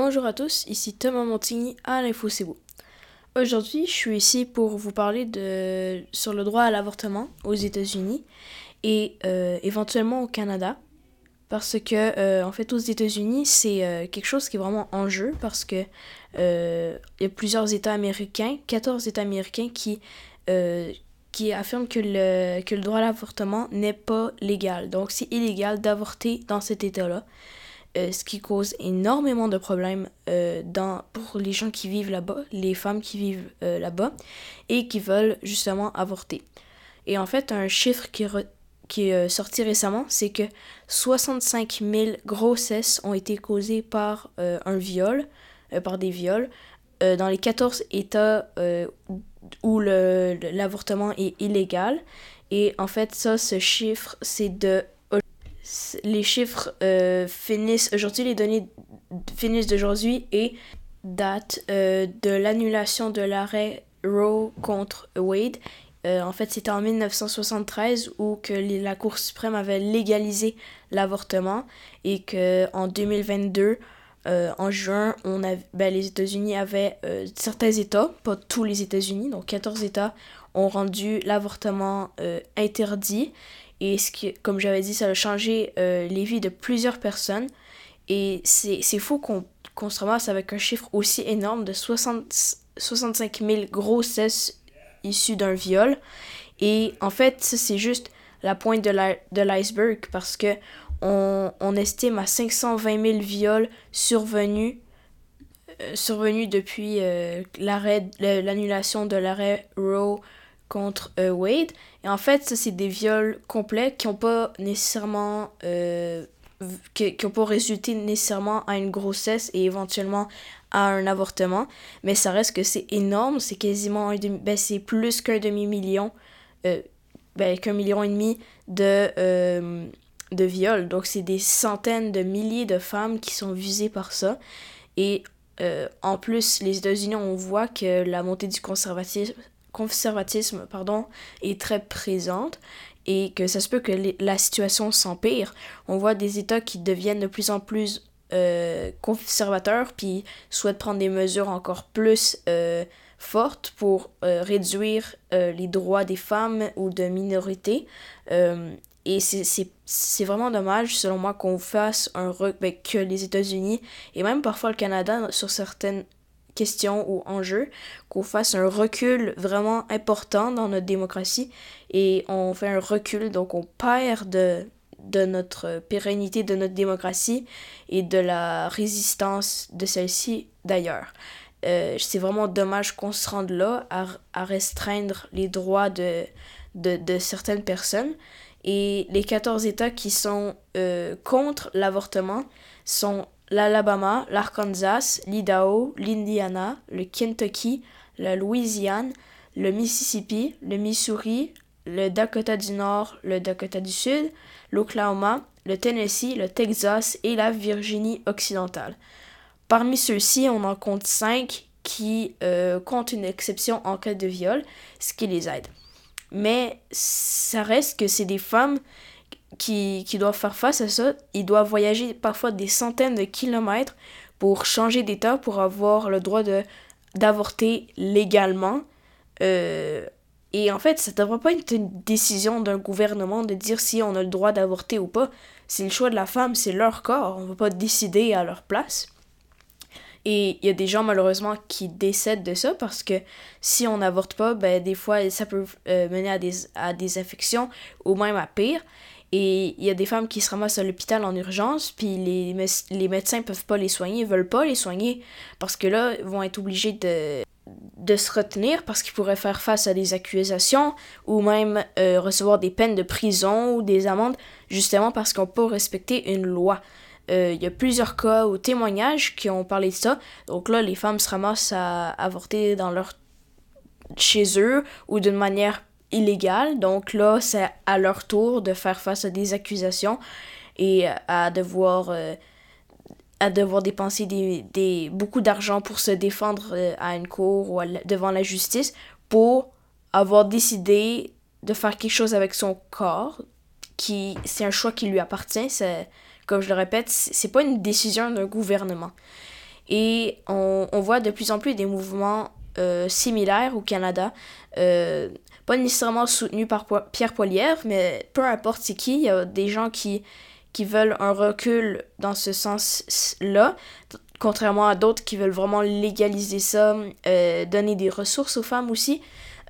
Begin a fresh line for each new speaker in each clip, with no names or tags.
Bonjour à tous, ici Thomas Montigny à l'Info C'est Aujourd'hui, je suis ici pour vous parler de, sur le droit à l'avortement aux États-Unis et euh, éventuellement au Canada. Parce que, euh, en fait, aux États-Unis, c'est euh, quelque chose qui est vraiment en jeu parce que il y a plusieurs États américains, 14 États américains qui, qui affirment que le, que le droit à l'avortement n'est pas légal. Donc, c'est illégal d'avorter dans cet État-là. Euh, ce qui cause énormément de problèmes euh, dans, pour les gens qui vivent là-bas, les femmes qui vivent euh, là-bas et qui veulent justement avorter. Et en fait, un chiffre qui, qui est sorti récemment, c'est que 65 000 grossesses ont été causées par un viol, par des viols, dans les 14 États où l'avortement est illégal. Et en fait, ça, ce chiffre, c'est de les chiffres euh, finissent aujourd'hui, les données finissent d'aujourd'hui et datent euh, de l'annulation de l'arrêt Roe contre Wade. Euh, en fait, c'était en 1973 où que la Cour suprême avait légalisé l'avortement et que en 2022, en juin, on avait, ben, les États-Unis avaient certains États, pas tous les États-Unis, donc 14 États ont rendu l'avortement interdit et ce qui, comme j'avais dit, ça a changé euh, les vies de plusieurs personnes. Et c'est fou qu'on qu se ramasse avec un chiffre aussi énorme de 60, 65 000 grossesses issues d'un viol. Et en fait, ça, c'est juste la pointe de l'iceberg parce que on, on, estime à 520 000 viols survenus, euh, survenus depuis euh, l'annulation de l'arrêt Roe contre euh, Wade. Et en fait, ça, c'est des viols complets qui n'ont pas nécessairement. Euh, qui n'ont pas résulté nécessairement à une grossesse et éventuellement à un avortement. Mais ça reste que c'est énorme. C'est quasiment un demi. Ben, c'est plus qu'un demi-million. Euh, ben, qu'un million et demi de. de viols. Donc, c'est des centaines de milliers de femmes qui sont visées par ça. Et en plus, les États-Unis, on voit que la montée du conservatisme conservatisme pardon, est très présente et que ça se peut que la situation s'empire. On voit des États qui deviennent de plus en plus euh, conservateurs puis souhaitent prendre des mesures encore plus euh, fortes pour euh, réduire les droits des femmes ou de minorités. et c'est vraiment dommage, selon moi, qu'on fasse un... Ben, que les États-Unis et même parfois le Canada, sur certaines question ou enjeu, qu'on fasse un recul vraiment important dans notre démocratie et on fait un recul, donc on perd de, de notre pérennité de notre démocratie et de la résistance de celle-ci d'ailleurs. Euh, c'est vraiment dommage qu'on se rende là à, à restreindre les droits de, de, de, certaines personnes. Et les 14 États qui sont euh, contre l'avortement sont l'Alabama, l'Arkansas, l'Idaho, l'Indiana, le Kentucky, la Louisiane, le Mississippi, le Missouri, le Dakota du Nord, le Dakota du Sud, l'Oklahoma, le Tennessee, le Texas et la Virginie occidentale. Parmi ceux-ci, on en compte cinq qui euh, comptent une exception en cas de viol, ce qui les aide. Mais ça reste que c'est des femmes qui, qui doivent faire face à ça, ils doivent voyager parfois des centaines de kilomètres pour changer d'état, pour avoir le droit d'avorter légalement. Euh, et en fait, ça ne devrait pas être une décision d'un gouvernement de dire si on a le droit d'avorter ou pas. C'est le choix de la femme, c'est leur corps. On ne va pas décider à leur place. Et il y a des gens malheureusement qui décèdent de ça parce que si on n'avorte pas, ben, des fois ça peut euh, mener à des, à des infections ou même à pire. Et il y a des femmes qui se ramassent à l'hôpital en urgence, puis les, les médecins peuvent pas les soigner, veulent pas les soigner, parce que là, ils vont être obligés de, de se retenir parce qu'ils pourraient faire face à des accusations ou même euh, recevoir des peines de prison ou des amendes, justement parce qu'on peut respecter une loi. Euh, il y a plusieurs cas ou témoignages qui ont parlé de ça. Donc là, les femmes se ramassent à avorter dans leur chez eux ou d'une manière illégale. Donc là, c'est à leur tour de faire face à des accusations et à devoir, euh, à devoir dépenser des, des beaucoup d'argent pour se défendre euh, à une cour ou devant la justice pour avoir décidé de faire quelque chose avec son corps, qui c'est un choix qui lui appartient. C'est, comme je le répète, c'est pas une décision d'un gouvernement. Et on, voit de plus en plus des mouvements euh, similaires au Canada. Euh, pas nécessairement soutenus par Pierre Poilievre, mais peu importe c'est qui, il y a des gens qui, qui veulent un recul dans ce sens-là, contrairement à d'autres qui veulent vraiment légaliser ça, euh, donner des ressources aux femmes aussi.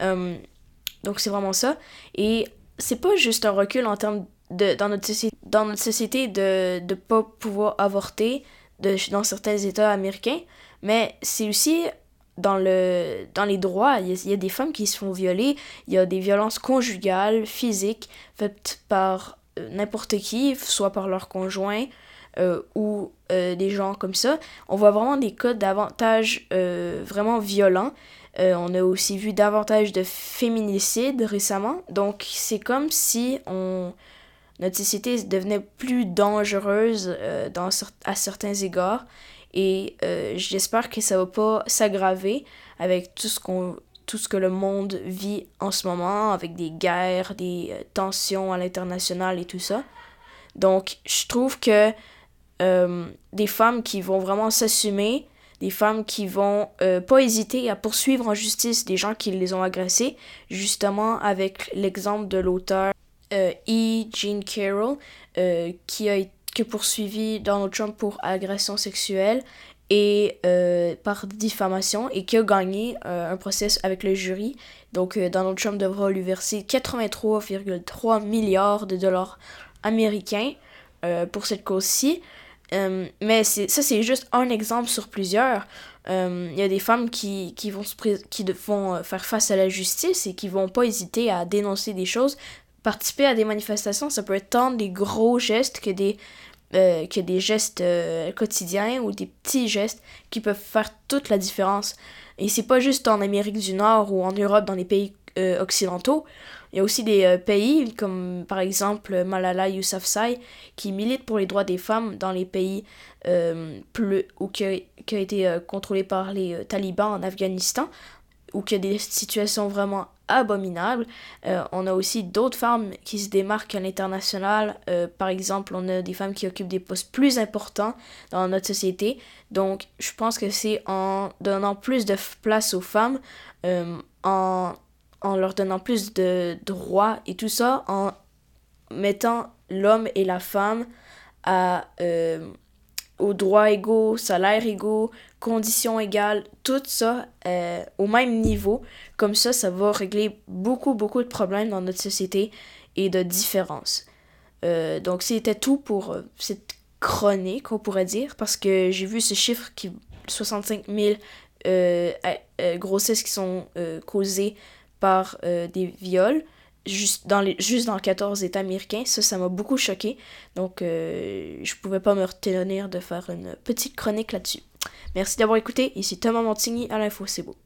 donc c'est vraiment ça. Et c'est pas juste un recul en termes de, dans, notre société, dans notre société de ne pas pouvoir avorter dans certains États américains, mais c'est aussi dans, le, dans les droits. Il y, a, des femmes qui se font violer, il y a des violences conjugales, physiques, faites par euh, n'importe qui, soit par leur conjoint euh, ou euh, des gens comme ça. On voit vraiment des cas davantage vraiment violents. on a aussi vu davantage de féminicides récemment. Donc c'est comme si on notre société devenait plus dangereuse dans, à certains égards. Et euh, j'espère que ça va pas s'aggraver avec tout ce qu'on tout ce que le monde vit en ce moment, avec des guerres, des euh, tensions à l'international et tout ça. Donc, je trouve que des femmes qui vont vraiment s'assumer, des femmes qui vont pas hésiter à poursuivre en justice des gens qui les ont agressés, justement avec l'exemple de l'auteur euh, E. Jean Carroll, euh, qui a été poursuivi Donald Trump pour agression sexuelle et euh, par diffamation et qui a gagné un procès avec le jury. Donc Donald Trump devra lui verser 83,3 milliards de dollars américains pour cette cause-ci. mais ça, c'est juste un exemple sur plusieurs. Il y a des femmes qui, qui, vont, qui vont faire face à la justice et qui vont pas hésiter à dénoncer des choses participer à des manifestations, ça peut être tant des gros gestes que des, euh, que des gestes euh, quotidiens ou des petits gestes qui peuvent faire toute la différence. Et c'est pas juste en Amérique du Nord ou en Europe, dans les pays euh, occidentaux. Il y a aussi des pays comme par exemple Malala Yousafzai qui milite pour les droits des femmes dans les pays plus, ou qui a, qui a été contrôlé par les talibans en Afghanistan ou qu'il y a des situations vraiment abominables. Euh, on a aussi d'autres femmes qui se démarquent à l'international. Euh, par exemple, on a des femmes qui occupent des postes plus importants dans notre société. Donc, je pense que c'est en donnant plus de place aux femmes, euh, en, en leur donnant plus de droits et tout ça, en mettant l'homme et la femme à aux droits égaux, salaires égaux, conditions égales, tout ça euh, au même niveau. Comme ça, ça va régler beaucoup, beaucoup de problèmes dans notre société et de différences. Euh, donc, c'était tout pour euh, cette chronique, on pourrait dire, parce que j'ai vu ce chiffre qui 65 000 grossesses qui sont causées par des viols juste dans, les, juste dans 14 États américains. Ça, ça m'a beaucoup choqué. Donc, euh, je pouvais pas me retenir de faire une petite chronique là-dessus. Merci d'avoir écouté. Ici Thomas Montigny à l'Info C'est beau.